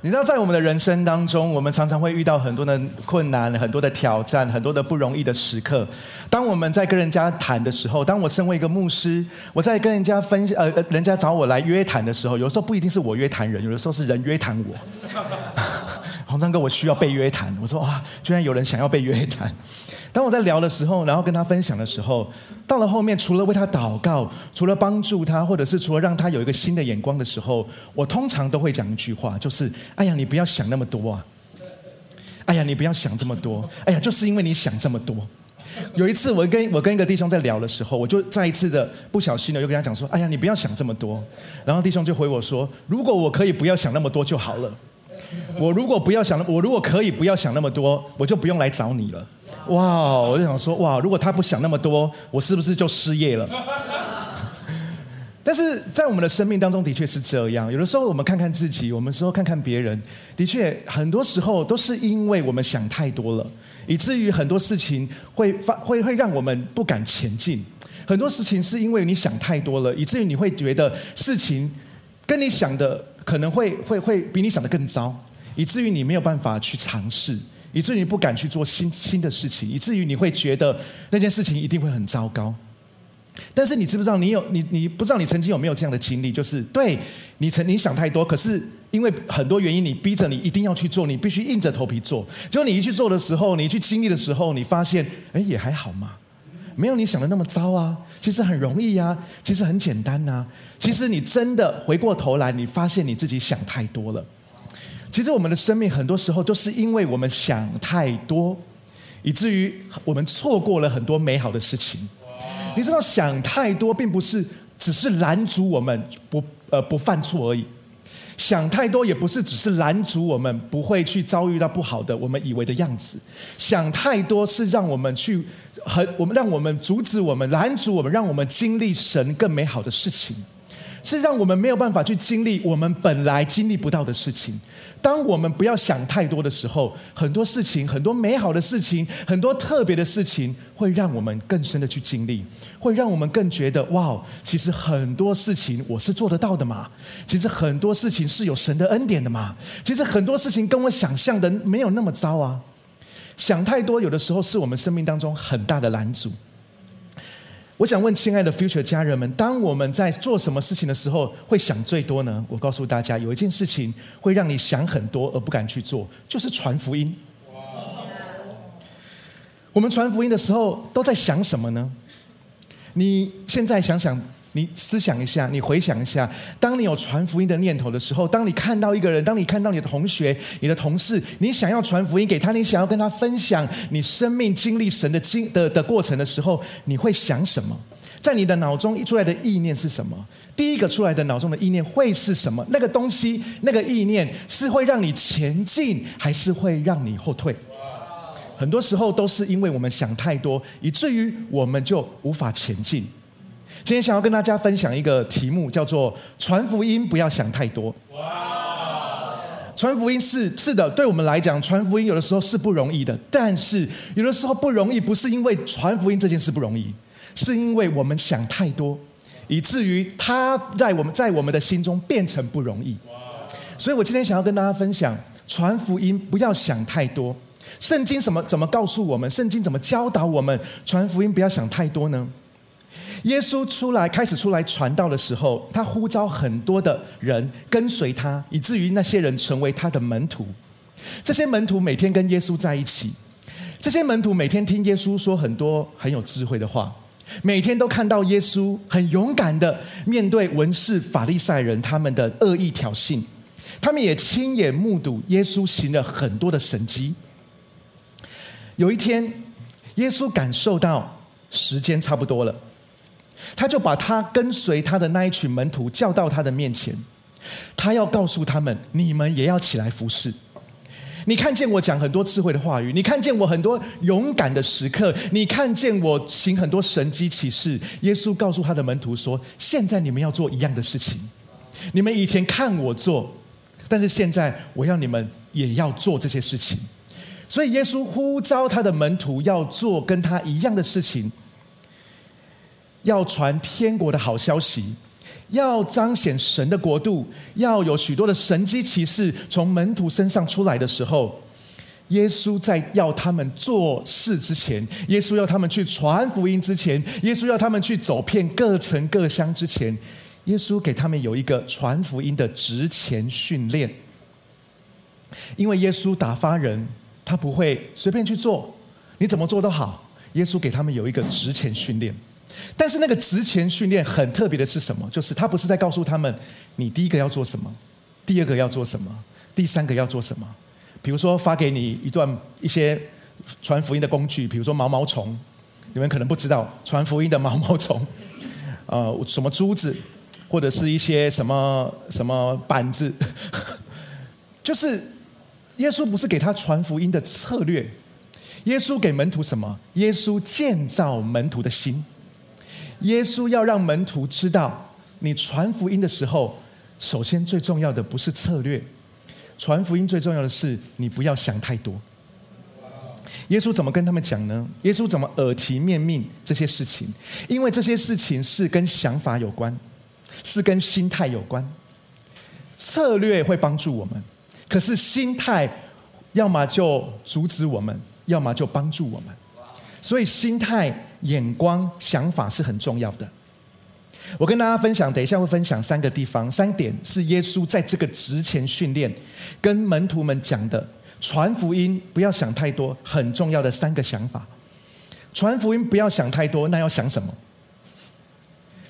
你知道，在我们的人生当中，我们常常会遇到很多的困难、很多的挑战、很多的不容易的时刻。当我们在跟人家谈的时候，当我身为一个牧师，我在跟人家分呃，人家找我来约谈的时候，有时候不一定是我约谈人，有的时候是人约谈我。洪章哥，我需要被约谈。我说啊，居然有人想要被约谈。当我在聊的时候，然后跟他分享的时候，到了后面，除了为他祷告，除了帮助他，或者是除了让他有一个新的眼光的时候，我通常都会讲一句话，就是：“哎呀，你不要想那么多啊！哎呀，你不要想这么多！哎呀，就是因为你想这么多。”有一次，我跟我跟一个弟兄在聊的时候，我就再一次的不小心的又跟他讲说：“哎呀，你不要想这么多。”然后弟兄就回我说：“如果我可以不要想那么多就好了。我如果不要想，我如果可以不要想那么多，我就不用来找你了。”哇！我就想说，哇！如果他不想那么多，我是不是就失业了？但是在我们的生命当中，的确是这样。有的时候，我们看看自己，我们说看看别人，的确，很多时候都是因为我们想太多了，以至于很多事情会发会会让我们不敢前进。很多事情是因为你想太多了，以至于你会觉得事情跟你想的可能会会会比你想的更糟，以至于你没有办法去尝试。以至于不敢去做新新的事情，以至于你会觉得那件事情一定会很糟糕。但是你知不知道，你有你你不知道你曾经有没有这样的经历？就是对你曾你想太多，可是因为很多原因，你逼着你一定要去做，你必须硬着头皮做。结果你一去做的时候，你去经历的时候，你发现，哎，也还好嘛，没有你想的那么糟啊。其实很容易啊，其实很简单呐。其实你真的回过头来，你发现你自己想太多了。其实我们的生命很多时候都是因为我们想太多，以至于我们错过了很多美好的事情。你知道，想太多并不是只是拦阻我们不呃不犯错而已，想太多也不是只是拦阻我们不会去遭遇到不好的我们以为的样子。想太多是让我们去很我们让我们阻止我们拦阻我们，让我们经历神更美好的事情，是让我们没有办法去经历我们本来经历不到的事情。当我们不要想太多的时候，很多事情、很多美好的事情、很多特别的事情，会让我们更深的去经历，会让我们更觉得哇，其实很多事情我是做得到的嘛。其实很多事情是有神的恩典的嘛。其实很多事情跟我想象的没有那么糟啊。想太多，有的时候是我们生命当中很大的拦阻。我想问亲爱的 Future 家人们，当我们在做什么事情的时候，会想最多呢？我告诉大家，有一件事情会让你想很多而不敢去做，就是传福音。我们传福音的时候都在想什么呢？你现在想想。你思想一下，你回想一下，当你有传福音的念头的时候，当你看到一个人，当你看到你的同学、你的同事，你想要传福音给他，你想要跟他分享你生命经历神的经的的过程的时候，你会想什么？在你的脑中一出来的意念是什么？第一个出来的脑中的意念会是什么？那个东西，那个意念是会让你前进，还是会让你后退？很多时候都是因为我们想太多，以至于我们就无法前进。今天想要跟大家分享一个题目，叫做“传福音不要想太多”。哇！传福音是是的，对我们来讲，传福音有的时候是不容易的。但是有的时候不容易，不是因为传福音这件事不容易，是因为我们想太多，以至于它在我们在我们的心中变成不容易。所以我今天想要跟大家分享，传福音不要想太多。圣经什么怎么告诉我们？圣经怎么教导我们传福音不要想太多呢？耶稣出来开始出来传道的时候，他呼召很多的人跟随他，以至于那些人成为他的门徒。这些门徒每天跟耶稣在一起，这些门徒每天听耶稣说很多很有智慧的话，每天都看到耶稣很勇敢的面对文士法利赛人他们的恶意挑衅，他们也亲眼目睹耶稣行了很多的神迹。有一天，耶稣感受到时间差不多了。他就把他跟随他的那一群门徒叫到他的面前，他要告诉他们：你们也要起来服侍。你看见我讲很多智慧的话语，你看见我很多勇敢的时刻，你看见我行很多神迹启示。耶稣告诉他的门徒说：现在你们要做一样的事情。你们以前看我做，但是现在我要你们也要做这些事情。所以耶稣呼召他的门徒要做跟他一样的事情。要传天国的好消息，要彰显神的国度，要有许多的神机骑士从门徒身上出来的时候，耶稣在要他们做事之前，耶稣要他们去传福音之前，耶稣要他们去走遍各城各乡之前，耶稣给他们有一个传福音的值前训练。因为耶稣打发人，他不会随便去做，你怎么做都好。耶稣给他们有一个值钱训练。但是那个职前训练很特别的是什么？就是他不是在告诉他们，你第一个要做什么，第二个要做什么，第三个要做什么。比如说发给你一段一些传福音的工具，比如说毛毛虫，你们可能不知道传福音的毛毛虫，呃，什么珠子，或者是一些什么什么板子，就是耶稣不是给他传福音的策略，耶稣给门徒什么？耶稣建造门徒的心。耶稣要让门徒知道，你传福音的时候，首先最重要的不是策略，传福音最重要的是你不要想太多。耶稣怎么跟他们讲呢？耶稣怎么耳提面命这些事情？因为这些事情是跟想法有关，是跟心态有关。策略会帮助我们，可是心态要么就阻止我们，要么就帮助我们。所以心态。眼光、想法是很重要的。我跟大家分享，等一下会分享三个地方，三点是耶稣在这个职前训练跟门徒们讲的，传福音不要想太多，很重要的三个想法。传福音不要想太多，那要想什么？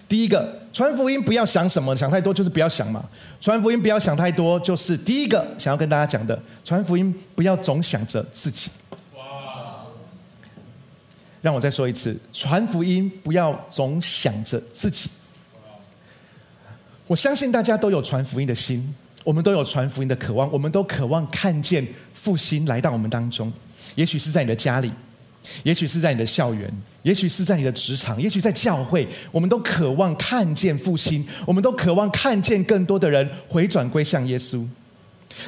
第一个，传福音不要想什么，想太多就是不要想嘛。传福音不要想太多，就是第一个想要跟大家讲的，传福音不要总想着自己。让我再说一次，传福音不要总想着自己。我相信大家都有传福音的心，我们都有传福音的渴望，我们都渴望看见复兴来到我们当中。也许是在你的家里，也许是在你的校园，也许是在你的职场，也许在教会，我们都渴望看见复兴，我们都渴望看见更多的人回转归向耶稣。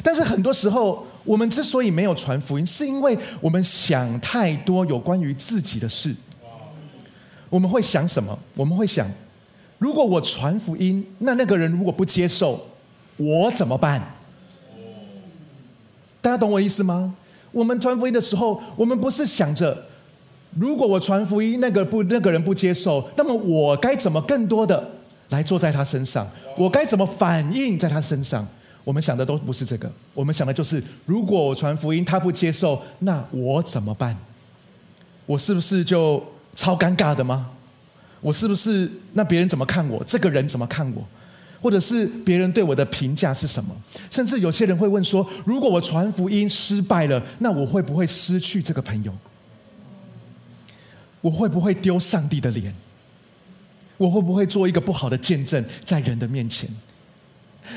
但是很多时候，我们之所以没有传福音，是因为我们想太多有关于自己的事。我们会想什么？我们会想，如果我传福音，那那个人如果不接受，我怎么办？大家懂我意思吗？我们传福音的时候，我们不是想着，如果我传福音，那个不那个人不接受，那么我该怎么更多的来坐在他身上？我该怎么反应在他身上？我们想的都不是这个，我们想的就是：如果我传福音他不接受，那我怎么办？我是不是就超尴尬的吗？我是不是那别人怎么看我？这个人怎么看我？或者是别人对我的评价是什么？甚至有些人会问说：如果我传福音失败了，那我会不会失去这个朋友？我会不会丢上帝的脸？我会不会做一个不好的见证在人的面前？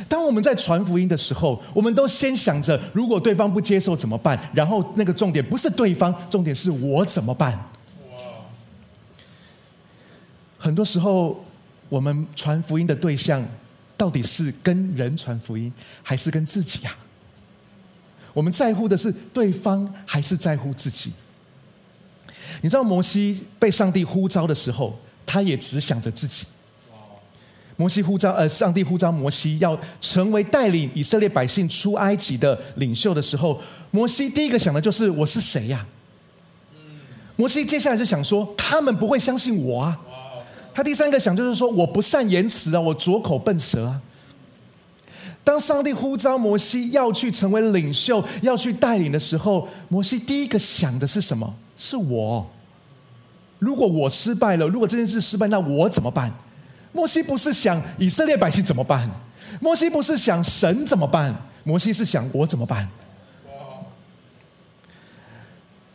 当我们在传福音的时候，我们都先想着如果对方不接受怎么办？然后那个重点不是对方，重点是我怎么办？哇很多时候，我们传福音的对象到底是跟人传福音，还是跟自己啊？我们在乎的是对方，还是在乎自己？你知道摩西被上帝呼召的时候，他也只想着自己。摩西呼召，呃，上帝呼召摩西要成为带领以色列百姓出埃及的领袖的时候，摩西第一个想的就是我是谁呀？摩西接下来就想说，他们不会相信我啊。他第三个想就是说，我不善言辞啊，我拙口笨舌啊。当上帝呼召摩西要去成为领袖，要去带领的时候，摩西第一个想的是什么？是我。如果我失败了，如果这件事失败，那我怎么办？摩西不是想以色列百姓怎么办，摩西不是想神怎么办，摩西是想我怎么办。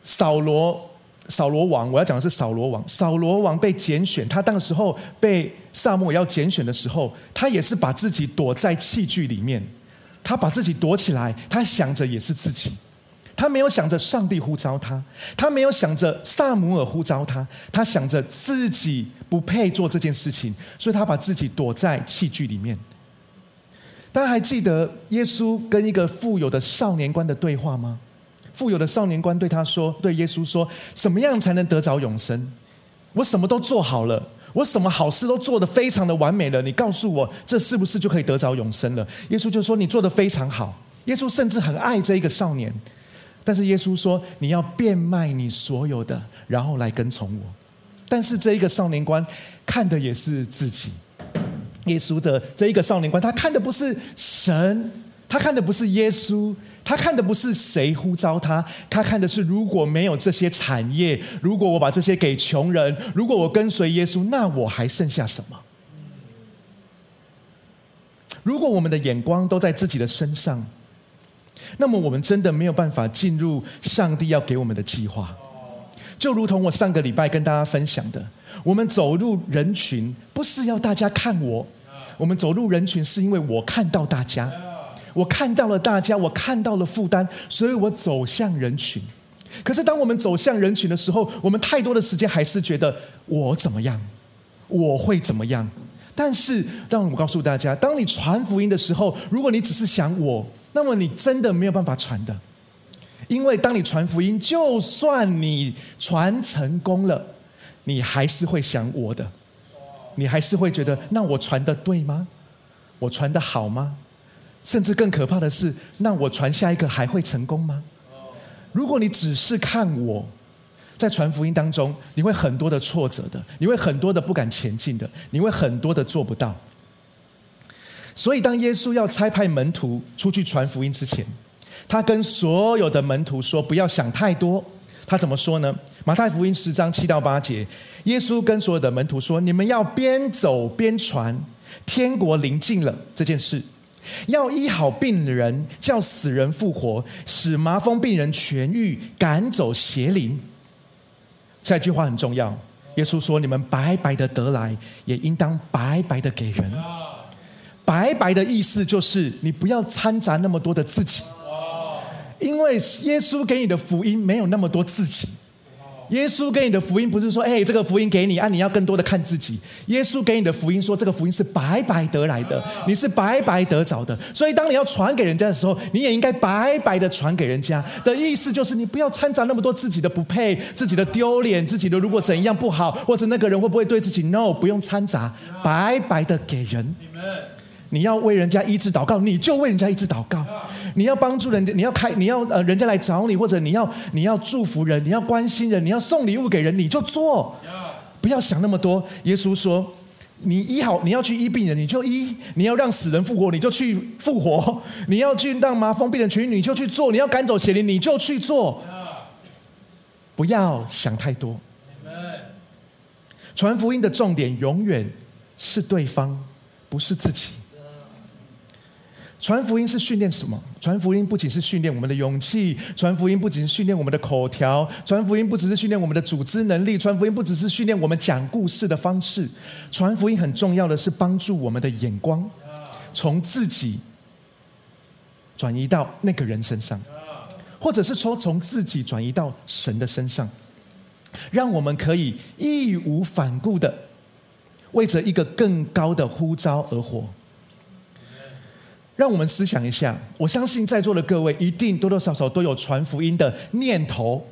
扫罗，扫罗王，我要讲的是扫罗王。扫罗王被拣选，他当时候被萨摩要拣选的时候，他也是把自己躲在器具里面，他把自己躲起来，他想着也是自己。他没有想着上帝呼召他，他没有想着萨姆尔呼召他，他想着自己不配做这件事情，所以他把自己躲在器具里面。大家还记得耶稣跟一个富有的少年官的对话吗？富有的少年官对他说：“对耶稣说，怎么样才能得着永生？我什么都做好了，我什么好事都做得非常的完美了，你告诉我，这是不是就可以得着永生了？耶稣就说：“你做的非常好。”耶稣甚至很爱这一个少年，但是耶稣说：“你要变卖你所有的，然后来跟从我。”但是这一个少年官看的也是自己。耶稣的这一个少年官，他看的不是神，他看的不是耶稣。他看的不是谁呼召他，他看的是如果没有这些产业，如果我把这些给穷人，如果我跟随耶稣，那我还剩下什么？如果我们的眼光都在自己的身上，那么我们真的没有办法进入上帝要给我们的计划。就如同我上个礼拜跟大家分享的，我们走入人群，不是要大家看我，我们走入人群是因为我看到大家。我看到了大家，我看到了负担，所以我走向人群。可是，当我们走向人群的时候，我们太多的时间还是觉得我怎么样，我会怎么样。但是，让我告诉大家，当你传福音的时候，如果你只是想我，那么你真的没有办法传的。因为当你传福音，就算你传成功了，你还是会想我的，你还是会觉得，那我传的对吗？我传的好吗？甚至更可怕的是，那我传下一个还会成功吗？如果你只是看我在传福音当中，你会很多的挫折的，你会很多的不敢前进的，你会很多的做不到。所以，当耶稣要差派门徒出去传福音之前，他跟所有的门徒说：“不要想太多。”他怎么说呢？马太福音十章七到八节，耶稣跟所有的门徒说：“你们要边走边传，天国临近了这件事。”要医好病人，叫死人复活，使麻风病人痊愈，赶走邪灵。下一句话很重要，耶稣说：“你们白白的得来，也应当白白的给人。”白白的意思就是，你不要掺杂那么多的自己，因为耶稣给你的福音没有那么多自己。耶稣给你的福音不是说，哎，这个福音给你啊，你要更多的看自己。耶稣给你的福音说，这个福音是白白得来的，你是白白得着的。所以，当你要传给人家的时候，你也应该白白的传给人家。的意思就是，你不要掺杂那么多自己的不配、自己的丢脸、自己的如果怎样不好，或者那个人会不会对自己 no，不用掺杂，白白的给人。你要为人家医治祷告，你就为人家医治祷告。你要帮助人家，你要开，你要呃，人家来找你，或者你要你要祝福人，你要关心人，你要送礼物给人，你就做，不要想那么多。耶稣说：“你医好，你要去医病人，你就医；你要让死人复活，你就去复活；你要去让麻风病人痊愈，你就去做；你要赶走邪灵，你就去做。不要想太多。传福音的重点永远是对方，不是自己。”传福音是训练什么？传福音不仅是训练我们的勇气，传福音不仅是训练我们的口条，传福音不只是训练我们的组织能力，传福音不只是训练我们讲故事的方式。传福音很重要的是帮助我们的眼光从自己转移到那个人身上，或者是说从自己转移到神的身上，让我们可以义无反顾的为着一个更高的呼召而活。让我们思想一下，我相信在座的各位一定多多少少都有传福音的念头，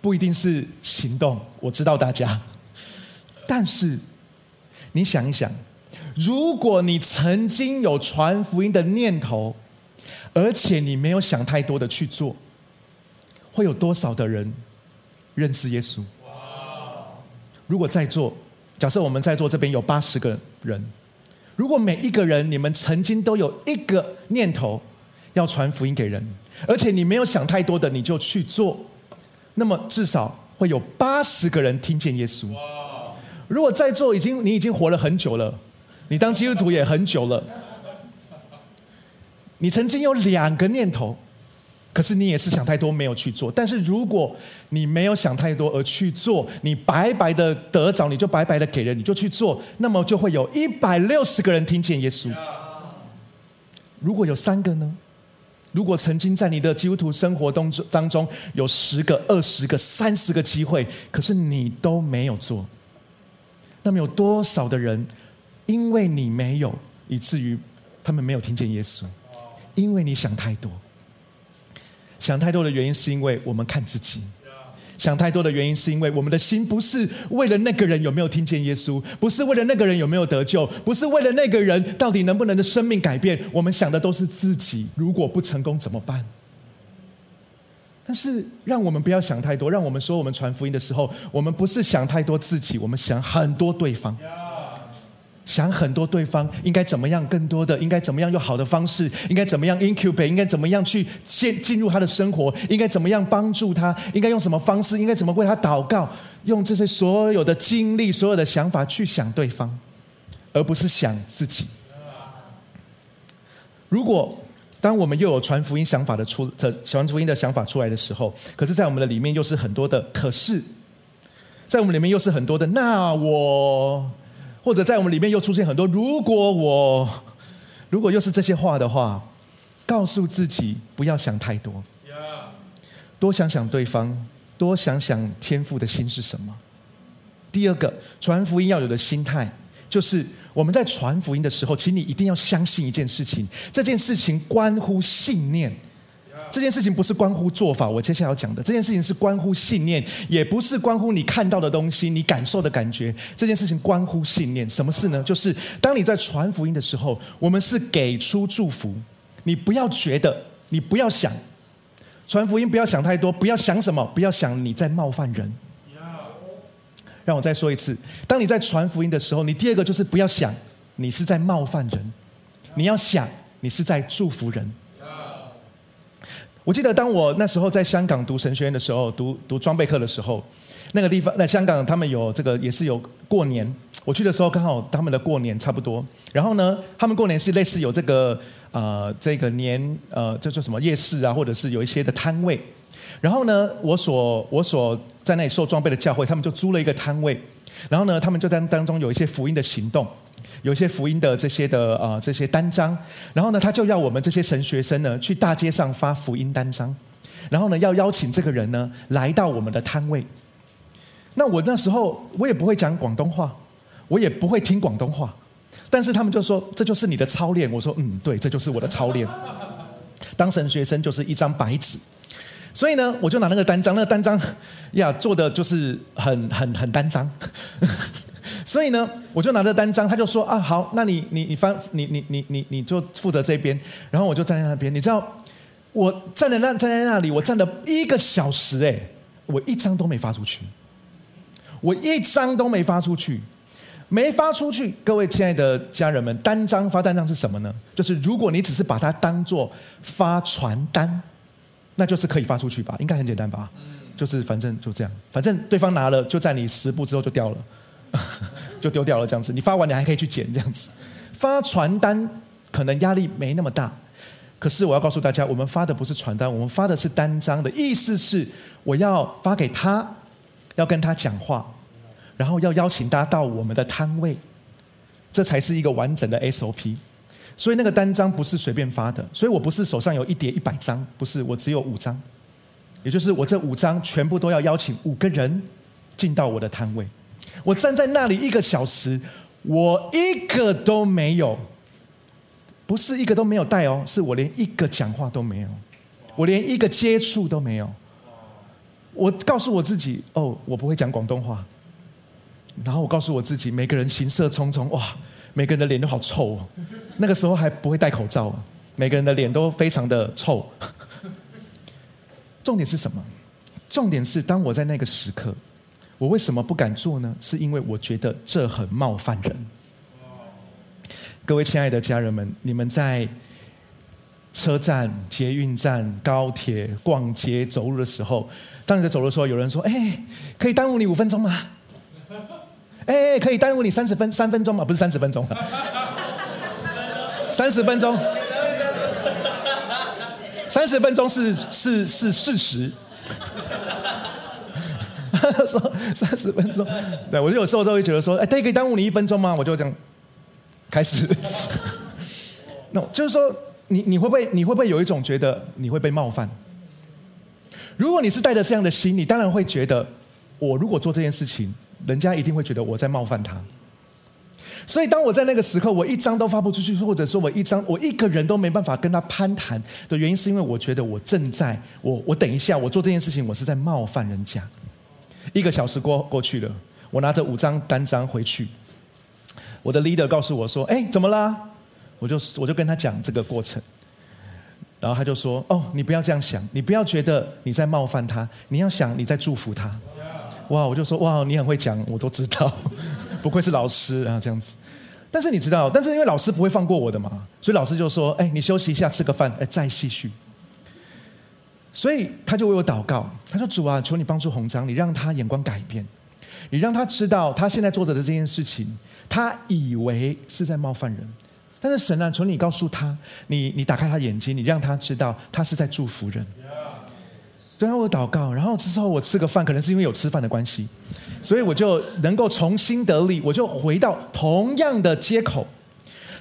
不一定是行动。我知道大家，但是你想一想，如果你曾经有传福音的念头，而且你没有想太多的去做，会有多少的人认识耶稣？如果在座，假设我们在座这边有八十个人。如果每一个人，你们曾经都有一个念头要传福音给人，而且你没有想太多的，你就去做，那么至少会有八十个人听见耶稣。如果在座已经你已经活了很久了，你当基督徒也很久了，你曾经有两个念头。可是你也是想太多，没有去做。但是如果你没有想太多而去做，你白白的得着，你就白白的给人，你就去做，那么就会有一百六十个人听见耶稣。如果有三个呢？如果曾经在你的基督徒生活当中当中有十个、二十个、三十个机会，可是你都没有做，那么有多少的人因为你没有，以至于他们没有听见耶稣？因为你想太多。想太多的原因是因为我们看自己，想太多的原因是因为我们的心不是为了那个人有没有听见耶稣，不是为了那个人有没有得救，不是为了那个人到底能不能的生命改变，我们想的都是自己，如果不成功怎么办？但是让我们不要想太多，让我们说我们传福音的时候，我们不是想太多自己，我们想很多对方。想很多对方应该怎么样，更多的应该怎么样用好的方式，应该怎么样 incubate，应该怎么样去进进入他的生活，应该怎么样帮助他，应该用什么方式，应该怎么为他祷告，用这些所有的精力、所有的想法去想对方，而不是想自己。如果当我们又有传福音想法的出，传福音的想法出来的时候，可是，在我们的里面又是很多的，可是，在我们里面又是很多的，那我。或者在我们里面又出现很多，如果我如果又是这些话的话，告诉自己不要想太多，多想想对方，多想想天父的心是什么。第二个，传福音要有的心态，就是我们在传福音的时候，请你一定要相信一件事情，这件事情关乎信念。这件事情不是关乎做法，我接下来要讲的这件事情是关乎信念，也不是关乎你看到的东西、你感受的感觉。这件事情关乎信念，什么事呢？就是当你在传福音的时候，我们是给出祝福。你不要觉得，你不要想传福音，不要想太多，不要想什么，不要想你在冒犯人。让我再说一次，当你在传福音的时候，你第二个就是不要想你是在冒犯人，你要想你是在祝福人。我记得当我那时候在香港读神学院的时候，读读装备课的时候，那个地方在香港，他们有这个也是有过年。我去的时候刚好他们的过年差不多。然后呢，他们过年是类似有这个呃这个年呃叫做什么夜市啊，或者是有一些的摊位。然后呢，我所我所在那里受装备的教会，他们就租了一个摊位。然后呢，他们就在当中有一些福音的行动。有些福音的这些的啊这些单张，然后呢，他就要我们这些神学生呢去大街上发福音单张，然后呢要邀请这个人呢来到我们的摊位。那我那时候我也不会讲广东话，我也不会听广东话，但是他们就说这就是你的操练。我说嗯，对，这就是我的操练。当神学生就是一张白纸，所以呢，我就拿那个单张，那个单张呀做的就是很很很单张。所以呢，我就拿着单张，他就说啊，好，那你你你翻，你你你你你就负责这边，然后我就站在那边。你知道，我站在那站在那里，我站了一个小时，哎，我一张都没发出去，我一张都没发出去，没发出去。各位亲爱的家人们，单张发单张是什么呢？就是如果你只是把它当做发传单，那就是可以发出去吧？应该很简单吧？就是反正就这样，反正对方拿了，就在你十步之后就掉了。就丢掉了这样子，你发完你还可以去捡这样子。发传单可能压力没那么大，可是我要告诉大家，我们发的不是传单，我们发的是单张的意思是我要发给他，要跟他讲话，然后要邀请他到我们的摊位，这才是一个完整的 SOP。所以那个单张不是随便发的，所以我不是手上有一叠一百张，不是，我只有五张，也就是我这五张全部都要邀请五个人进到我的摊位。我站在那里一个小时，我一个都没有，不是一个都没有带哦，是我连一个讲话都没有，我连一个接触都没有。我告诉我自己，哦，我不会讲广东话。然后我告诉我自己，每个人行色匆匆，哇，每个人的脸都好臭哦。那个时候还不会戴口罩，每个人的脸都非常的臭。重点是什么？重点是当我在那个时刻。我为什么不敢做呢？是因为我觉得这很冒犯人。各位亲爱的家人们，你们在车站、捷运站、高铁、逛街、走路的时候，当你在走的时候，有人说：“哎，可以耽误你五分钟吗？” 哎，可以耽误你三十分三分钟吗？不是三十分钟，三十分钟，三十分钟是是是事实。说三十分钟，对我就有时候都会觉得说，哎，他可以耽误你一分钟吗？我就这样开始。那就是说，你你会不会你会不会有一种觉得你会被冒犯？如果你是带着这样的心，你当然会觉得，我如果做这件事情，人家一定会觉得我在冒犯他。所以当我在那个时刻，我一张都发不出去，或者说我一张我一个人都没办法跟他攀谈的原因，是因为我觉得我正在我我等一下我做这件事情，我是在冒犯人家。一个小时过过去了，我拿着五张单张回去，我的 leader 告诉我说：“哎，怎么啦？”我就我就跟他讲这个过程，然后他就说：“哦，你不要这样想，你不要觉得你在冒犯他，你要想你在祝福他。”哇，我就说：“哇，你很会讲，我都知道，不愧是老师啊，这样子。”但是你知道，但是因为老师不会放过我的嘛，所以老师就说：“哎，你休息一下，吃个饭，哎，再继续。”所以他就为我祷告，他说：“主啊，求你帮助红章，你让他眼光改变，你让他知道他现在做着的这件事情，他以为是在冒犯人，但是神啊，求你告诉他，你你打开他眼睛，你让他知道他是在祝福人。”最后我祷告，然后之后我吃个饭，可能是因为有吃饭的关系，所以我就能够重新得力，我就回到同样的街口，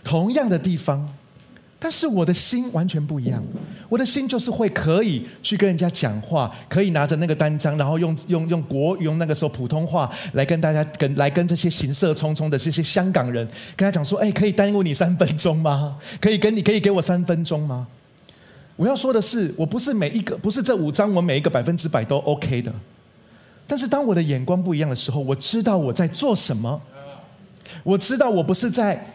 同样的地方，但是我的心完全不一样。我的心就是会可以去跟人家讲话，可以拿着那个单张，然后用用用国用那个时候普通话来跟大家跟来跟这些行色匆匆的这些香港人跟他讲说：“哎，可以耽误你三分钟吗？可以跟你可以给我三分钟吗？”我要说的是，我不是每一个，不是这五张，我每一个百分之百都 OK 的。但是当我的眼光不一样的时候，我知道我在做什么。我知道我不是在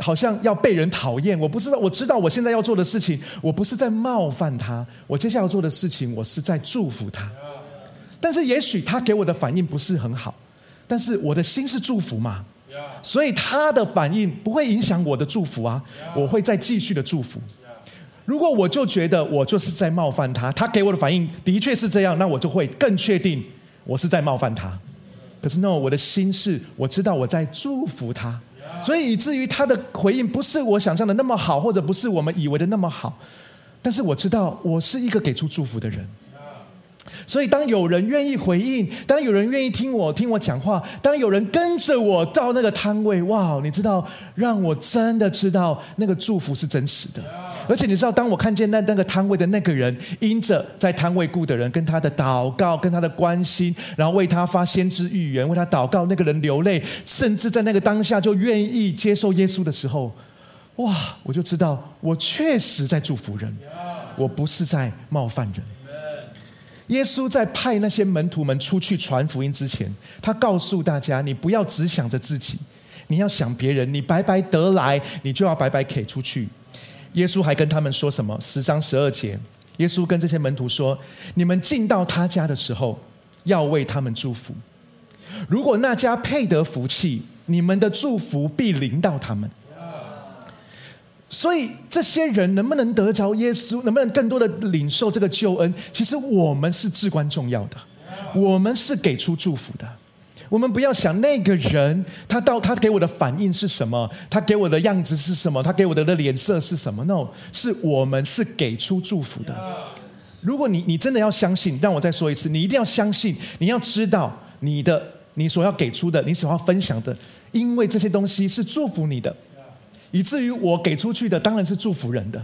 好像要被人讨厌，我不知道，我知道我现在要做的事情，我不是在冒犯他，我接下来要做的事情，我是在祝福他。但是也许他给我的反应不是很好，但是我的心是祝福嘛，所以他的反应不会影响我的祝福啊，我会再继续的祝福。如果我就觉得我就是在冒犯他，他给我的反应的确是这样，那我就会更确定我是在冒犯他。可是 no，我的心是我知道我在祝福他，所以以至于他的回应不是我想象的那么好，或者不是我们以为的那么好，但是我知道我是一个给出祝福的人。所以，当有人愿意回应，当有人愿意听我听我讲话，当有人跟着我到那个摊位，哇！你知道，让我真的知道那个祝福是真实的。而且，你知道，当我看见那那个摊位的那个人，因着在摊位顾的人跟他的祷告、跟他的关心，然后为他发先知预言，为他祷告，那个人流泪，甚至在那个当下就愿意接受耶稣的时候，哇！我就知道，我确实在祝福人，我不是在冒犯人。耶稣在派那些门徒们出去传福音之前，他告诉大家：“你不要只想着自己，你要想别人。你白白得来，你就要白白给出去。”耶稣还跟他们说什么？十章十二节，耶稣跟这些门徒说：“你们进到他家的时候，要为他们祝福。如果那家配得福气，你们的祝福必临到他们。”所以这些人能不能得着耶稣，能不能更多的领受这个救恩？其实我们是至关重要的，我们是给出祝福的。我们不要想那个人他到他给我的反应是什么，他给我的样子是什么，他给我的的脸色是什么？No，是我们是给出祝福的。如果你你真的要相信，让我再说一次，你一定要相信，你要知道你的你所要给出的，你所要分享的，因为这些东西是祝福你的。以至于我给出去的当然是祝福人的，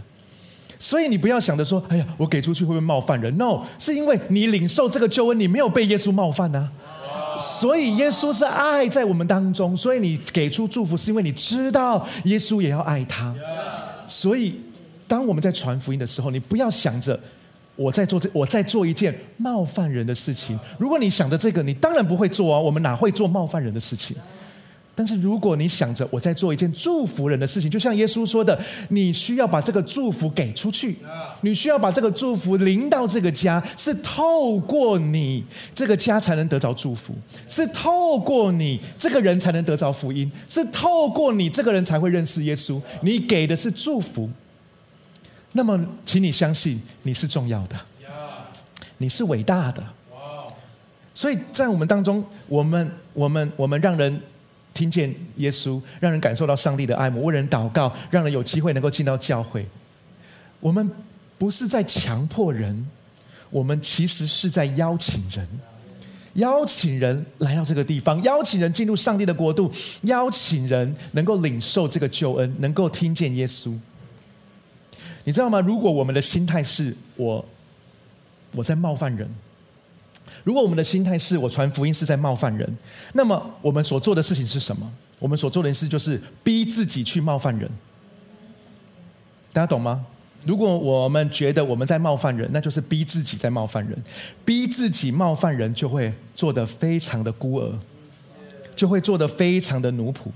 所以你不要想着说：“哎呀，我给出去会不会冒犯人？”No，是因为你领受这个救恩，你没有被耶稣冒犯呢。所以耶稣是爱在我们当中，所以你给出祝福是因为你知道耶稣也要爱他。所以当我们在传福音的时候，你不要想着我在做这，我在做一件冒犯人的事情。如果你想着这个，你当然不会做啊。我们哪会做冒犯人的事情？但是如果你想着我在做一件祝福人的事情，就像耶稣说的，你需要把这个祝福给出去，你需要把这个祝福临到这个家，是透过你这个家才能得着祝福，是透过你这个人才能得着福音，是透过你这个人才会认识耶稣。你给的是祝福，那么请你相信你是重要的，你是伟大的。所以在我们当中，我们我们我们让人。听见耶稣，让人感受到上帝的爱慕；为人祷告，让人有机会能够进到教会。我们不是在强迫人，我们其实是在邀请人，邀请人来到这个地方，邀请人进入上帝的国度，邀请人能够领受这个救恩，能够听见耶稣。你知道吗？如果我们的心态是我我在冒犯人。如果我们的心态是我传福音是在冒犯人，那么我们所做的事情是什么？我们所做的事就是逼自己去冒犯人。大家懂吗？如果我们觉得我们在冒犯人，那就是逼自己在冒犯人，逼自己冒犯人，就会做得非常的孤儿，就会做得非常的奴仆。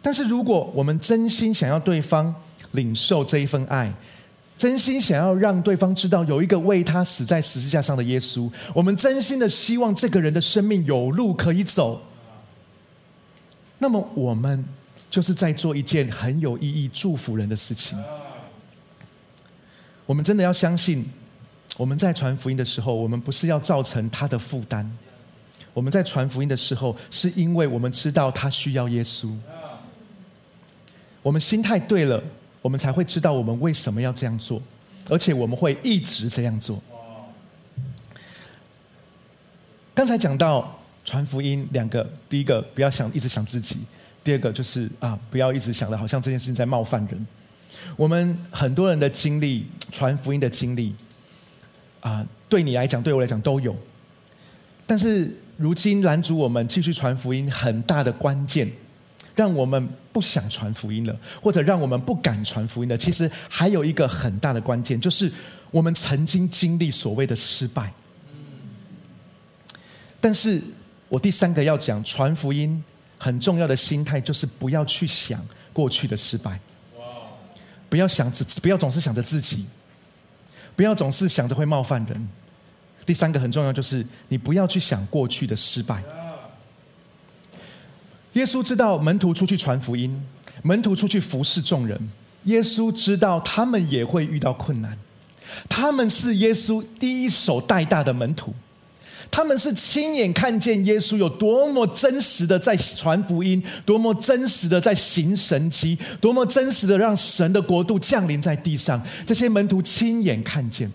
但是如果我们真心想要对方领受这一份爱，真心想要让对方知道有一个为他死在十字架上的耶稣，我们真心的希望这个人的生命有路可以走，那么我们就是在做一件很有意义、祝福人的事情。我们真的要相信，我们在传福音的时候，我们不是要造成他的负担。我们在传福音的时候，是因为我们知道他需要耶稣。我们心态对了，我们才会知道我们为什么要这样做，而且我们会一直这样做。刚才讲到传福音，两个，第一个不要想一直想自己，第二个就是啊，不要一直想的好像这件事情在冒犯人。我们很多人的经历，传福音的经历，啊，对你来讲，对我来讲都有。但是如今拦阻我们继续传福音很大的关键，让我们不想传福音了，或者让我们不敢传福音的，其实还有一个很大的关键，就是我们曾经经历所谓的失败。但是我第三个要讲传福音很重要的心态，就是不要去想过去的失败。不要想着，不要总是想着自己，不要总是想着会冒犯人。第三个很重要，就是你不要去想过去的失败。耶稣知道门徒出去传福音，门徒出去服侍众人，耶稣知道他们也会遇到困难，他们是耶稣第一手带大的门徒。他们是亲眼看见耶稣有多么真实的在传福音，多么真实的在行神迹，多么真实的让神的国度降临在地上。这些门徒亲眼看见，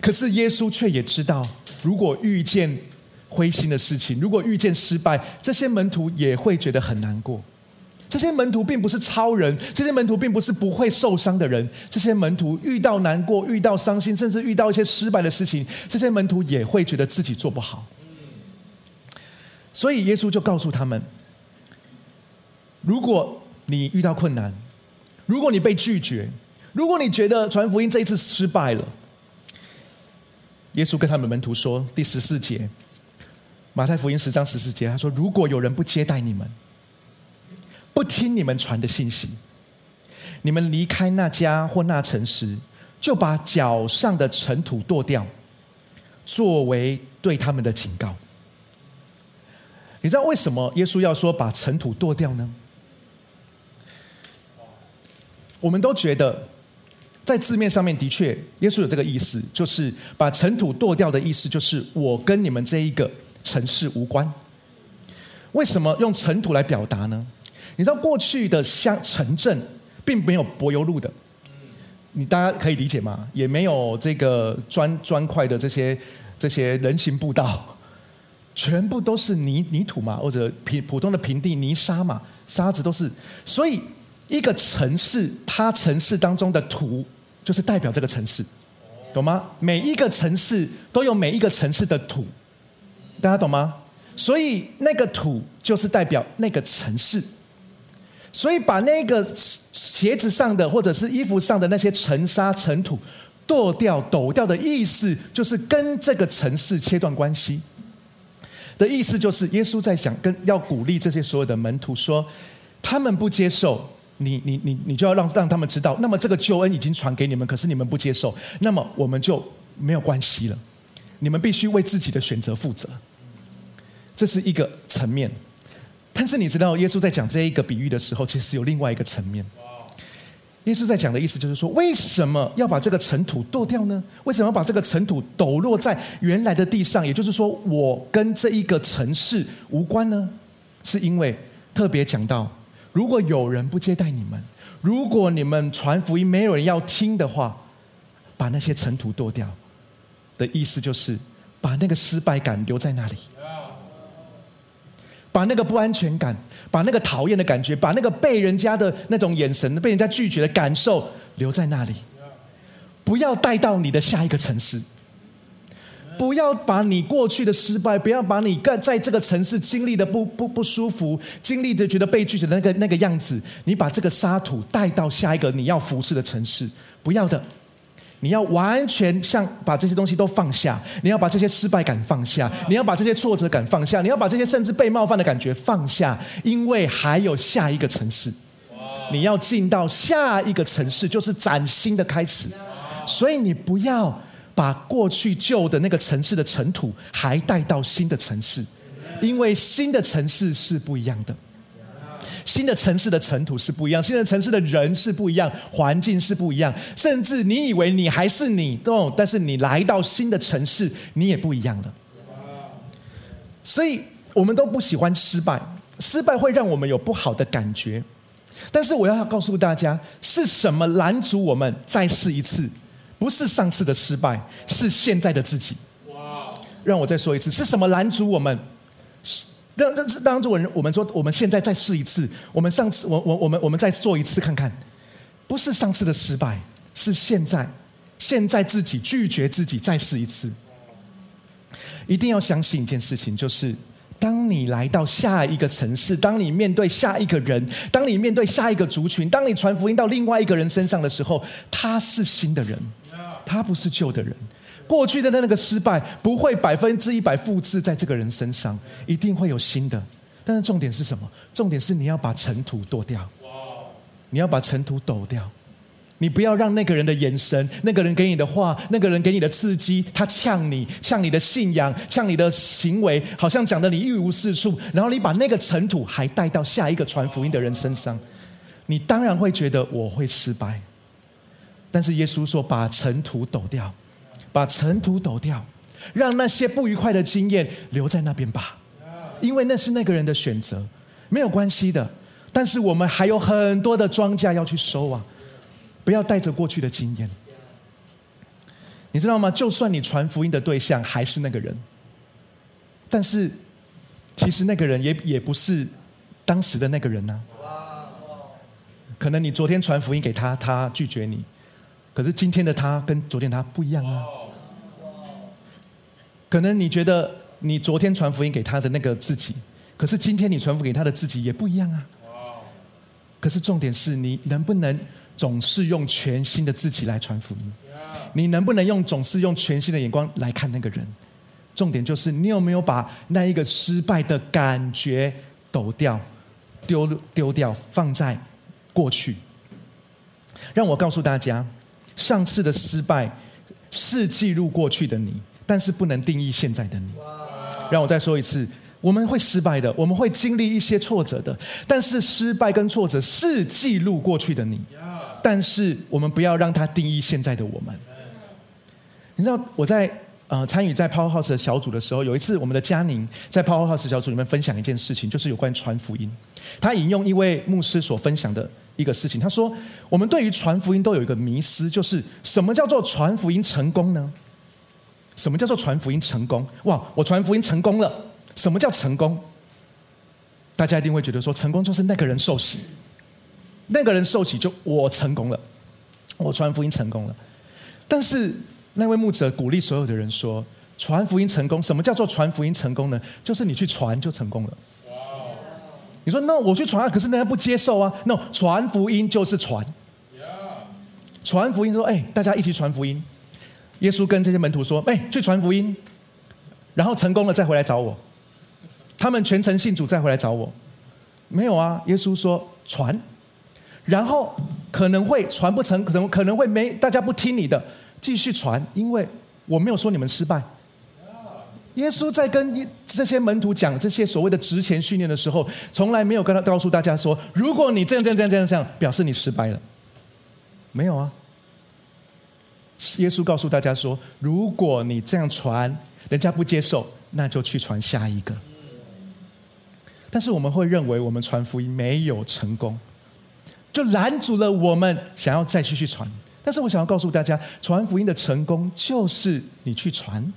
可是耶稣却也知道，如果遇见灰心的事情，如果遇见失败，这些门徒也会觉得很难过。这些门徒并不是超人，这些门徒并不是不会受伤的人。这些门徒遇到难过、遇到伤心，甚至遇到一些失败的事情，这些门徒也会觉得自己做不好。所以耶稣就告诉他们：如果你遇到困难，如果你被拒绝，如果你觉得传福音这一次失败了，耶稣跟他们门徒说：第十四节，马太福音十章十四节，他说：如果有人不接待你们。不听你们传的信息，你们离开那家或那城时，就把脚上的尘土剁掉，作为对他们的警告。你知道为什么耶稣要说把尘土剁掉呢？我们都觉得，在字面上面的确，耶稣有这个意思，就是把尘土剁掉的意思，就是我跟你们这一个城市无关。为什么用尘土来表达呢？你知道过去的乡城镇并没有柏油路的，你大家可以理解吗？也没有这个砖砖块的这些这些人行步道，全部都是泥泥土嘛，或者平普通的平地泥沙嘛，沙子都是。所以一个城市，它城市当中的土就是代表这个城市，懂吗？每一个城市都有每一个城市的土，大家懂吗？所以那个土就是代表那个城市。所以把那个鞋子上的或者是衣服上的那些尘沙尘土剁掉、抖掉的意思，就是跟这个城市切断关系。的意思就是，耶稣在想跟要鼓励这些所有的门徒说，他们不接受你，你你你就要让让他们知道，那么这个救恩已经传给你们，可是你们不接受，那么我们就没有关系了。你们必须为自己的选择负责。这是一个层面。但是你知道，耶稣在讲这一个比喻的时候，其实有另外一个层面。耶稣在讲的意思就是说，为什么要把这个尘土剁掉呢？为什么要把这个尘土抖落在原来的地上？也就是说，我跟这一个城市无关呢？是因为特别讲到，如果有人不接待你们，如果你们传福音没有人要听的话，把那些尘土剁掉的意思就是，把那个失败感留在那里。把那个不安全感，把那个讨厌的感觉，把那个被人家的那种眼神、被人家拒绝的感受留在那里，不要带到你的下一个城市，不要把你过去的失败，不要把你在在这个城市经历的不不不舒服，经历的觉得被拒绝的那个那个样子，你把这个沙土带到下一个你要服侍的城市，不要的。你要完全像把这些东西都放下，你要把这些失败感放下，你要把这些挫折感放下，你要把这些甚至被冒犯的感觉放下，因为还有下一个城市，你要进到下一个城市，就是崭新的开始。所以你不要把过去旧的那个城市的尘土还带到新的城市，因为新的城市是不一样的。新的城市的尘土是不一样，新的城市的人是不一样，环境是不一样，甚至你以为你还是你，懂？但是你来到新的城市，你也不一样了。所以我们都不喜欢失败，失败会让我们有不好的感觉。但是我要告诉大家，是什么拦阻我们再试一次？不是上次的失败，是现在的自己。哇！让我再说一次，是什么拦阻我们？当当当作人，我们说我们现在再试一次。我们上次，我我我们我们再做一次看看，不是上次的失败，是现在，现在自己拒绝自己再试一次。一定要相信一件事情，就是当你来到下一个城市，当你面对下一个人，当你面对下一个族群，当你传福音到另外一个人身上的时候，他是新的人，他不是旧的人。过去的那个失败不会百分之一百复制在这个人身上，一定会有新的。但是重点是什么？重点是你要把尘土剁掉。你要把尘土抖掉。你不要让那个人的眼神、那个人给你的话、那个人给你的刺激，他呛你、呛你的信仰、呛你的行为，好像讲的你一无是处。然后你把那个尘土还带到下一个传福音的人身上，你当然会觉得我会失败。但是耶稣说：“把尘土抖掉。”把尘土抖掉，让那些不愉快的经验留在那边吧，因为那是那个人的选择，没有关系的。但是我们还有很多的庄稼要去收啊！不要带着过去的经验，你知道吗？就算你传福音的对象还是那个人，但是其实那个人也也不是当时的那个人呐。可能你昨天传福音给他，他拒绝你，可是今天的他跟昨天他不一样啊。可能你觉得你昨天传福音给他的那个自己，可是今天你传福音给他的自己也不一样啊。可是重点是你能不能总是用全新的自己来传福音？你能不能用总是用全新的眼光来看那个人？重点就是你有没有把那一个失败的感觉抖掉、丢丢掉，放在过去？让我告诉大家，上次的失败是记录过去的你。但是不能定义现在的你。让我再说一次，我们会失败的，我们会经历一些挫折的。但是失败跟挫折是记录过去的你，但是我们不要让它定义现在的我们。你知道我在呃参与在 Powerhouse 的小组的时候，有一次我们的佳宁在 Powerhouse 小组里面分享一件事情，就是有关传福音。他引用一位牧师所分享的一个事情，他说：“我们对于传福音都有一个迷思，就是什么叫做传福音成功呢？”什么叫做传福音成功？哇，我传福音成功了。什么叫成功？大家一定会觉得说，成功就是那个人受洗，那个人受洗就我成功了，我传福音成功了。但是那位牧者鼓励所有的人说，传福音成功，什么叫做传福音成功呢？就是你去传就成功了。你说那我去传，可是人家不接受啊。那传福音就是传，传福音说，哎，大家一起传福音。耶稣跟这些门徒说：“哎，去传福音，然后成功了再回来找我。他们全程信主再回来找我，没有啊？耶稣说传，然后可能会传不成，可能可能会没大家不听你的，继续传，因为我没有说你们失败。耶稣在跟这些门徒讲这些所谓的值钱训练的时候，从来没有跟他告诉大家说，如果你这样这样这样这样这样，表示你失败了，没有啊。”耶稣告诉大家说：“如果你这样传，人家不接受，那就去传下一个。”但是我们会认为我们传福音没有成功，就拦阻了我们想要再继续传。但是我想要告诉大家，传福音的成功就是你去传，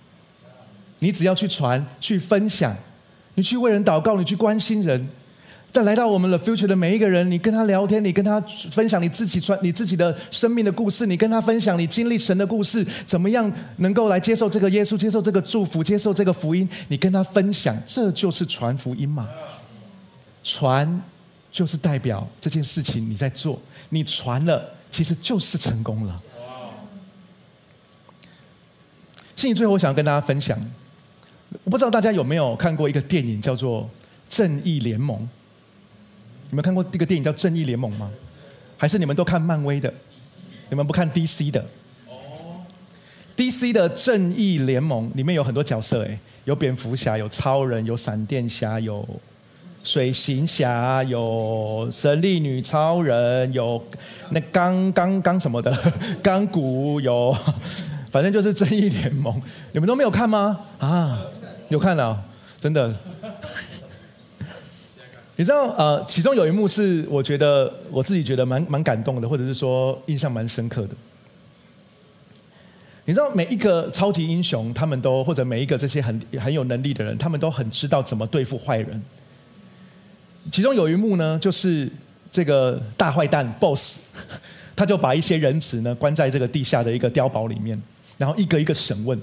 你只要去传、去分享，你去为人祷告，你去关心人，再来到我们的 future 的每一个人，你跟他聊天，你跟他分享你自己传你自己的生命的故事，你跟他分享你经历神的故事，怎么样能够来接受这个耶稣，接受这个祝福，接受这个福音？你跟他分享，这就是传福音嘛？传就是代表这件事情你在做，你传了，其实就是成功了。信息最后，我想要跟大家分享，我不知道大家有没有看过一个电影，叫做《正义联盟》。你们看过这个电影叫《正义联盟》吗？还是你们都看漫威的？你们不看 DC 的哦？DC 的《正义联盟》里面有很多角色，哎，有蝙蝠侠，有超人，有闪电侠，有水行侠，有神力女超人，有那钢钢钢什么的 钢骨，有反正就是《正义联盟》，你们都没有看吗？啊，有看了，真的。你知道，呃，其中有一幕是我觉得我自己觉得蛮蛮感动的，或者是说印象蛮深刻的。你知道，每一个超级英雄，他们都或者每一个这些很很有能力的人，他们都很知道怎么对付坏人。其中有一幕呢，就是这个大坏蛋 BOSS，他就把一些人质呢关在这个地下的一个碉堡里面，然后一个一个审问。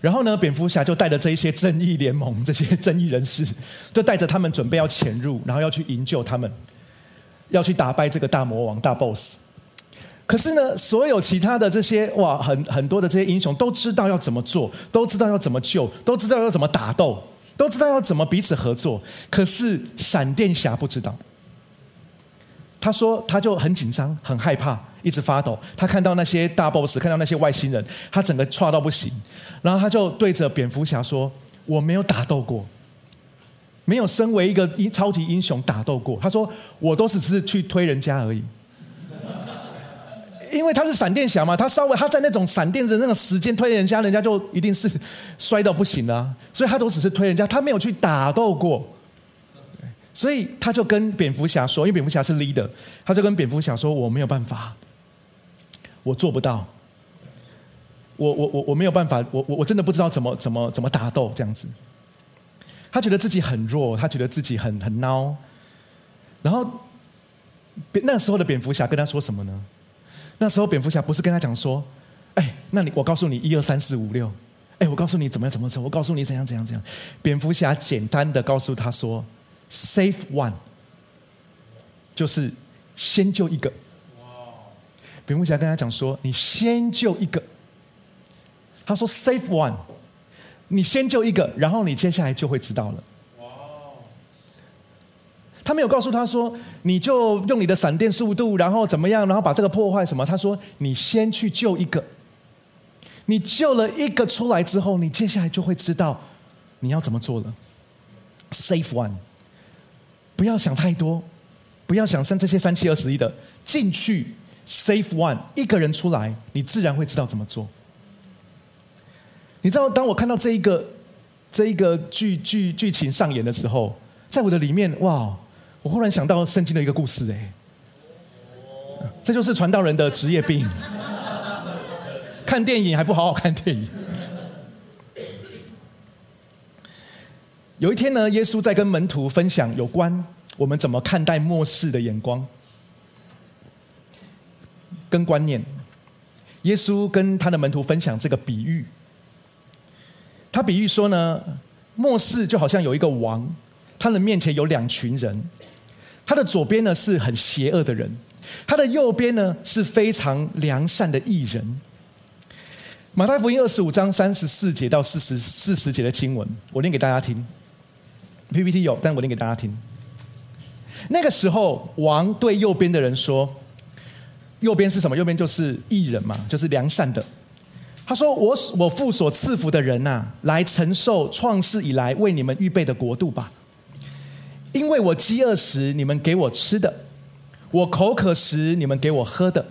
然后呢，蝙蝠侠就带着这一些正义联盟这些正义人士，就带着他们准备要潜入，然后要去营救他们，要去打败这个大魔王大 boss。可是呢，所有其他的这些哇，很很多的这些英雄都知道要怎么做，都知道要怎么救，都知道要怎么打斗，都知道要怎么彼此合作。可是闪电侠不知道。他说，他就很紧张，很害怕，一直发抖。他看到那些大 boss，看到那些外星人，他整个差到不行。然后他就对着蝙蝠侠说：“我没有打斗过，没有身为一个英超级英雄打斗过。”他说：“我都只是去推人家而已。”因为他是闪电侠嘛，他稍微他在那种闪电的那个时间推人家，人家就一定是摔到不行了。所以他都只是推人家，他没有去打斗过。所以他就跟蝙蝠侠说：“因为蝙蝠侠是 leader，他就跟蝙蝠侠说：‘我没有办法，我做不到。’”我我我我没有办法，我我我真的不知道怎么怎么怎么打斗这样子。他觉得自己很弱，他觉得自己很很孬。然后，那时候的蝙蝠侠跟他说什么呢？那时候蝙蝠侠不是跟他讲说：“哎，那你我告诉你一二三四五六，哎，我告诉你怎么样怎么走，我告诉你怎样怎样怎样。”蝙蝠侠简单的告诉他说：“Save one，就是先救一个。”蝙蝠侠跟他讲说：“你先救一个。”他说：“Save one，你先救一个，然后你接下来就会知道了。”他没有告诉他说：“你就用你的闪电速度，然后怎么样，然后把这个破坏什么？”他说：“你先去救一个，你救了一个出来之后，你接下来就会知道你要怎么做了。Save one，不要想太多，不要想三这些三七二十一的进去。Save one，一个人出来，你自然会知道怎么做。”你知道，当我看到这一个这一个剧剧剧情上演的时候，在我的里面，哇！我忽然想到圣经的一个故事，哎，这就是传道人的职业病。看电影还不好好看电影。有一天呢，耶稣在跟门徒分享有关我们怎么看待末世的眼光跟观念。耶稣跟他的门徒分享这个比喻。他比喻说呢，末世就好像有一个王，他的面前有两群人，他的左边呢是很邪恶的人，他的右边呢是非常良善的艺人。马太福音二十五章三十四节到四十四十节的经文，我念给大家听。PPT 有，但我念给大家听。那个时候，王对右边的人说：“右边是什么？右边就是艺人嘛，就是良善的。”他说：“我我父所赐福的人呐，来承受创世以来为你们预备的国度吧。因为我饥饿时，你们给我吃的；我口渴时，你们给我喝的；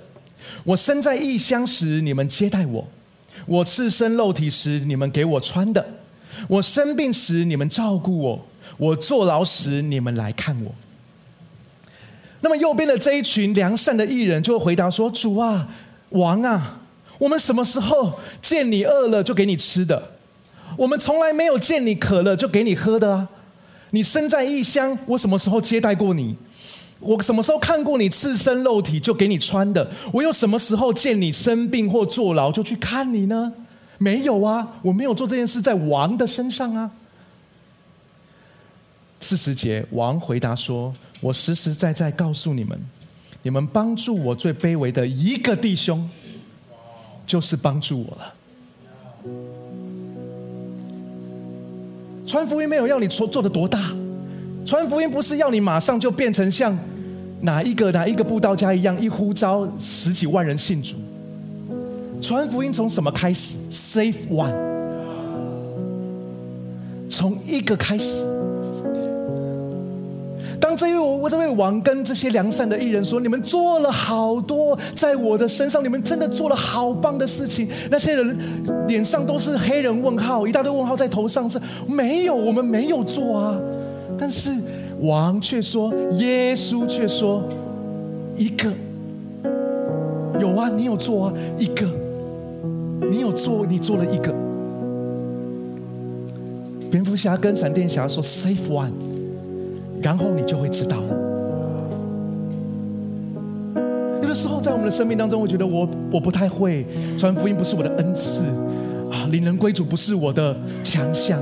我身在异乡时，你们接待我；我赤身露体时，你们给我穿的；我生病时，你们照顾我；我坐牢时，你们来看我。”那么右边的这一群良善的艺人就会回答说：“主啊，王啊。”我们什么时候见你饿了就给你吃的？我们从来没有见你渴了就给你喝的啊！你身在异乡，我什么时候接待过你？我什么时候看过你赤身露体就给你穿的？我又什么时候见你生病或坐牢就去看你呢？没有啊，我没有做这件事在王的身上啊。四十节，王回答说：“我实实在在告诉你们，你们帮助我最卑微的一个弟兄，就是帮助我了。传福音没有要你做做的多大，传福音不是要你马上就变成像哪一个哪一个布道家一样，一呼召十几万人信主。传福音从什么开始？Save one，从一个开始。”当这位我这位王跟这些良善的艺人说：“你们做了好多在我的身上，你们真的做了好棒的事情。”那些人脸上都是黑人问号，一大堆问号在头上，是没有，我们没有做啊。但是王却说：“耶稣却说，一个有啊，你有做啊，一个你有做，你做了一个。”蝙蝠侠跟闪电侠说：“Save one。”然后你就会知道了。有的时候，在我们的生命当中，我觉得我我不太会传福音，不是我的恩赐啊，领人归主不是我的强项。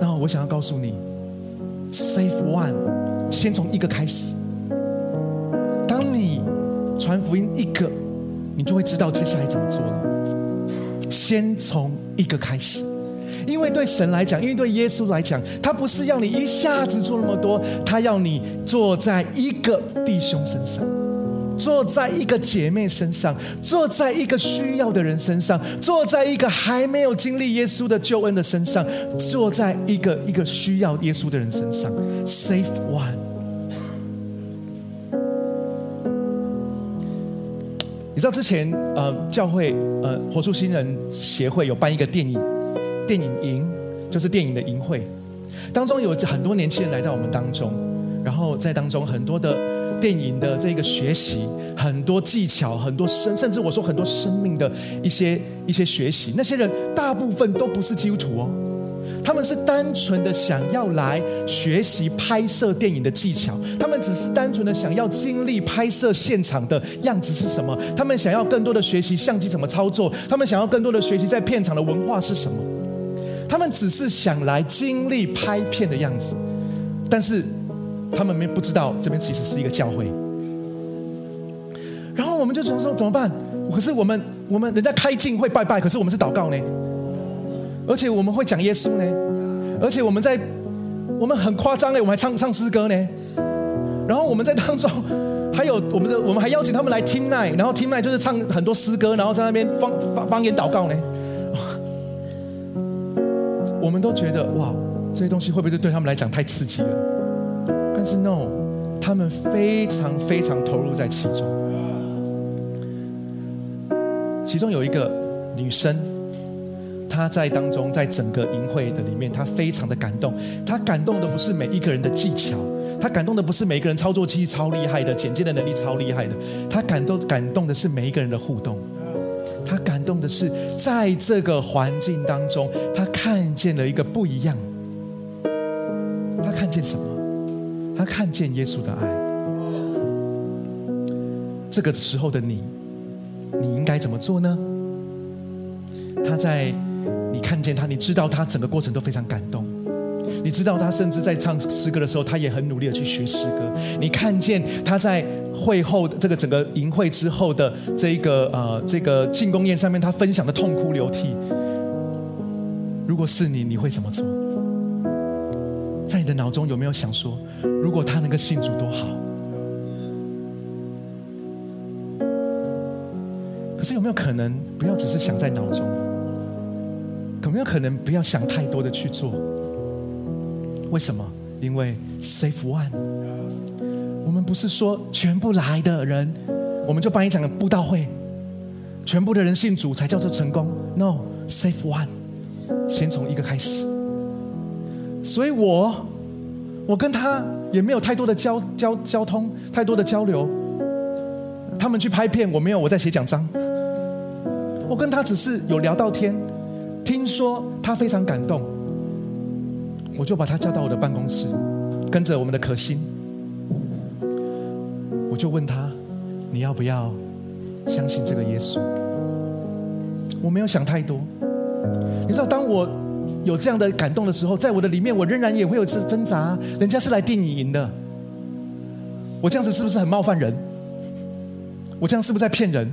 那我想要告诉你，save one，先从一个开始。当你传福音一个，你就会知道接下来怎么做了。先从一个开始。因为对神来讲，因为对耶稣来讲，他不是要你一下子做那么多，他要你坐在一个弟兄身上，坐在一个姐妹身上，坐在一个需要的人身上，坐在一个还没有经历耶稣的救恩的身上，坐在一个一个需要耶稣的人身上。Save one。你知道之前呃，教会呃，活出新人协会有办一个电影。电影营就是电影的营会，当中有很多年轻人来到我们当中，然后在当中很多的电影的这个学习，很多技巧，很多生，甚至我说很多生命的一些一些学习。那些人大部分都不是基督徒哦，他们是单纯的想要来学习拍摄电影的技巧，他们只是单纯的想要经历拍摄现场的样子是什么，他们想要更多的学习相机怎么操作，他们想要更多的学习在片场的文化是什么。他们只是想来经历拍片的样子，但是他们没不知道这边其实是一个教会。然后我们就想说怎么办？可是我们我们人家开镜会拜拜，可是我们是祷告呢，而且我们会讲耶稣呢，而且我们在我们很夸张哎，我们还唱唱诗歌呢。然后我们在当中还有我们的，我们还邀请他们来听奈，然后听奈就是唱很多诗歌，然后在那边方方方言祷告呢。我们都觉得哇，这些东西会不会对他们来讲太刺激了？但是 no，他们非常非常投入在其中。其中有一个女生，她在当中，在整个营会的里面，她非常的感动。她感动的不是每一个人的技巧，她感动的不是每一个人操作机超厉害的、剪接的能力超厉害的，她感动感动的是每一个人的互动。他感动的是，在这个环境当中，他看见了一个不一样。他看见什么？他看见耶稣的爱。这个时候的你，你应该怎么做呢？他在你看见他，你知道他整个过程都非常感动。你知道他甚至在唱诗歌的时候，他也很努力的去学诗歌。你看见他在会后的这个整个营会之后的这一个呃这个庆功宴上面，他分享的痛哭流涕。如果是你，你会怎么做？在你的脑中有没有想说，如果他能够信主多好？可是有没有可能不要只是想在脑中？有没有可能不要想太多的去做？为什么？因为 save one，我们不是说全部来的人，我们就帮你讲布道会，全部的人信主才叫做成功。No，save one，先从一个开始。所以我，我跟他也没有太多的交交交通，太多的交流。他们去拍片，我没有，我在写讲章。我跟他只是有聊到天，听说他非常感动。我就把他叫到我的办公室，跟着我们的可心，我就问他：你要不要相信这个耶稣？我没有想太多，你知道，当我有这样的感动的时候，在我的里面，我仍然也会有这挣扎。人家是来定你赢的，我这样子是不是很冒犯人？我这样是不是在骗人？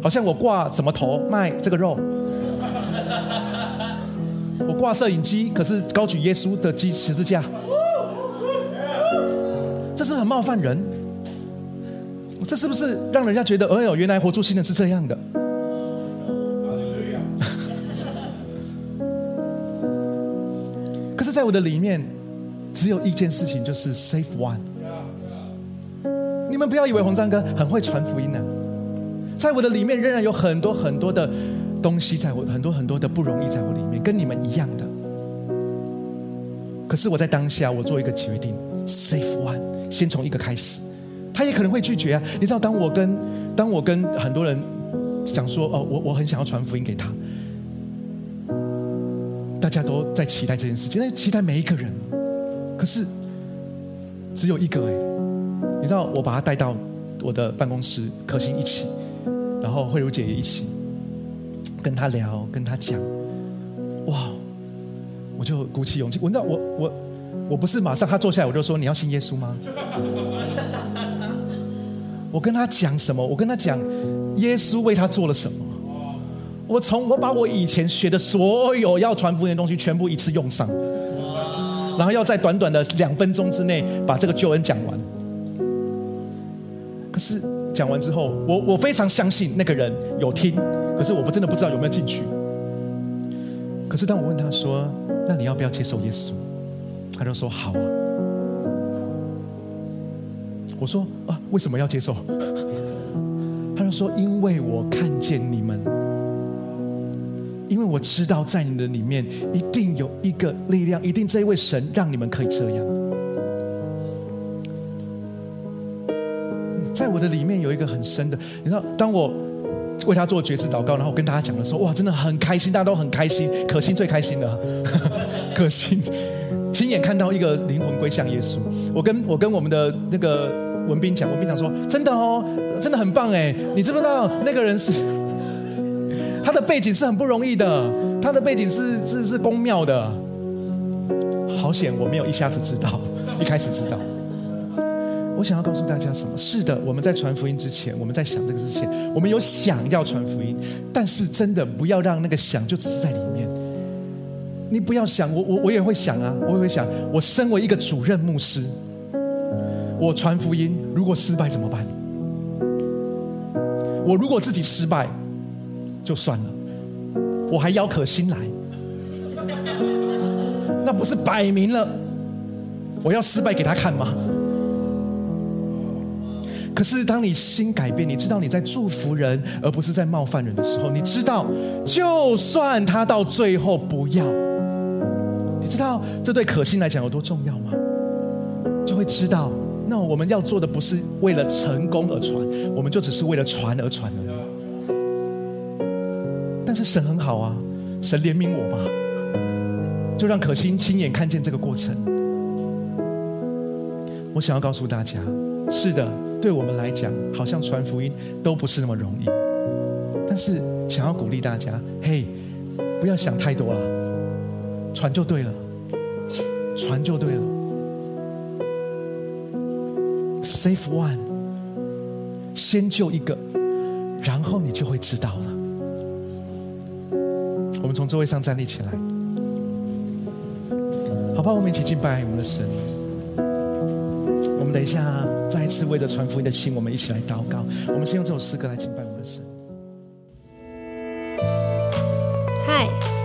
好像我挂什么头卖这个肉，我挂摄影机，可是高举耶稣的机十字架，冒犯人？这是不是让人家觉得，哎呦，原来活出新人是这样的？可是，在我的里面，只有一件事情，就是 save one。你们不要以为红章哥很会传福音呢，在我的里面仍然有很多很多的东西，在我很多很多的不容易，在我里面跟你们一样的。可是我在当下，我做一个决定，save one，先从一个开始。他也可能会拒绝啊，你知道，当我跟当我跟很多人讲说，哦，我我很想要传福音给他。大家都在期待这件事情，在期待每一个人。可是只有一个哎，你知道，我把他带到我的办公室，可心一起，然后慧茹姐也一起，跟他聊，跟他讲，哇，我就鼓起勇气。我知道，我我我不是马上他坐下来我就说你要信耶稣吗？我跟他讲什么？我跟他讲耶稣为他做了什么。我从我把我以前学的所有要传福音的东西全部一次用上，然后要在短短的两分钟之内把这个救恩讲完。可是讲完之后，我我非常相信那个人有听，可是我不真的不知道有没有进去。可是当我问他说：“那你要不要接受耶稣？”他就说：“好啊。”我说：“啊，为什么要接受？”他就说：“因为我看见你们。”因为我知道，在你的里面一定有一个力量，一定这一位神让你们可以这样。在我的里面有一个很深的，你知道，当我为他做绝志祷告，然后跟大家讲的时候，哇，真的很开心，大家都很开心，可心最开心的，可心亲眼看到一个灵魂归向耶稣。我跟我跟我们的那个文斌讲，文斌讲说，真的哦，真的很棒哎，你知不知道那个人是？他的背景是很不容易的，他的背景是是是公庙的，好险我没有一下子知道，一开始知道。我想要告诉大家什么？是的，我们在传福音之前，我们在想这个之前，我们有想要传福音，但是真的不要让那个想就只是在里面。你不要想，我我我也会想啊，我也会想，我身为一个主任牧师，我传福音如果失败怎么办？我如果自己失败？就算了，我还邀可心来，那不是摆明了我要失败给他看吗？可是当你心改变，你知道你在祝福人，而不是在冒犯人的时候，你知道，就算他到最后不要，你知道这对可心来讲有多重要吗？就会知道，那我们要做的不是为了成功而传，我们就只是为了传而传而已。但是神很好啊，神怜悯我吧，就让可心亲眼看见这个过程。我想要告诉大家，是的，对我们来讲，好像传福音都不是那么容易。但是想要鼓励大家，嘿，不要想太多了，传就对了，传就对了。Save one，先救一个，然后你就会知道了。我们从座位上站立起来，好吧？我们一起敬拜我们的神。我们等一下再一次为着传福音的心，我们一起来祷告。我们先用这首诗歌来敬拜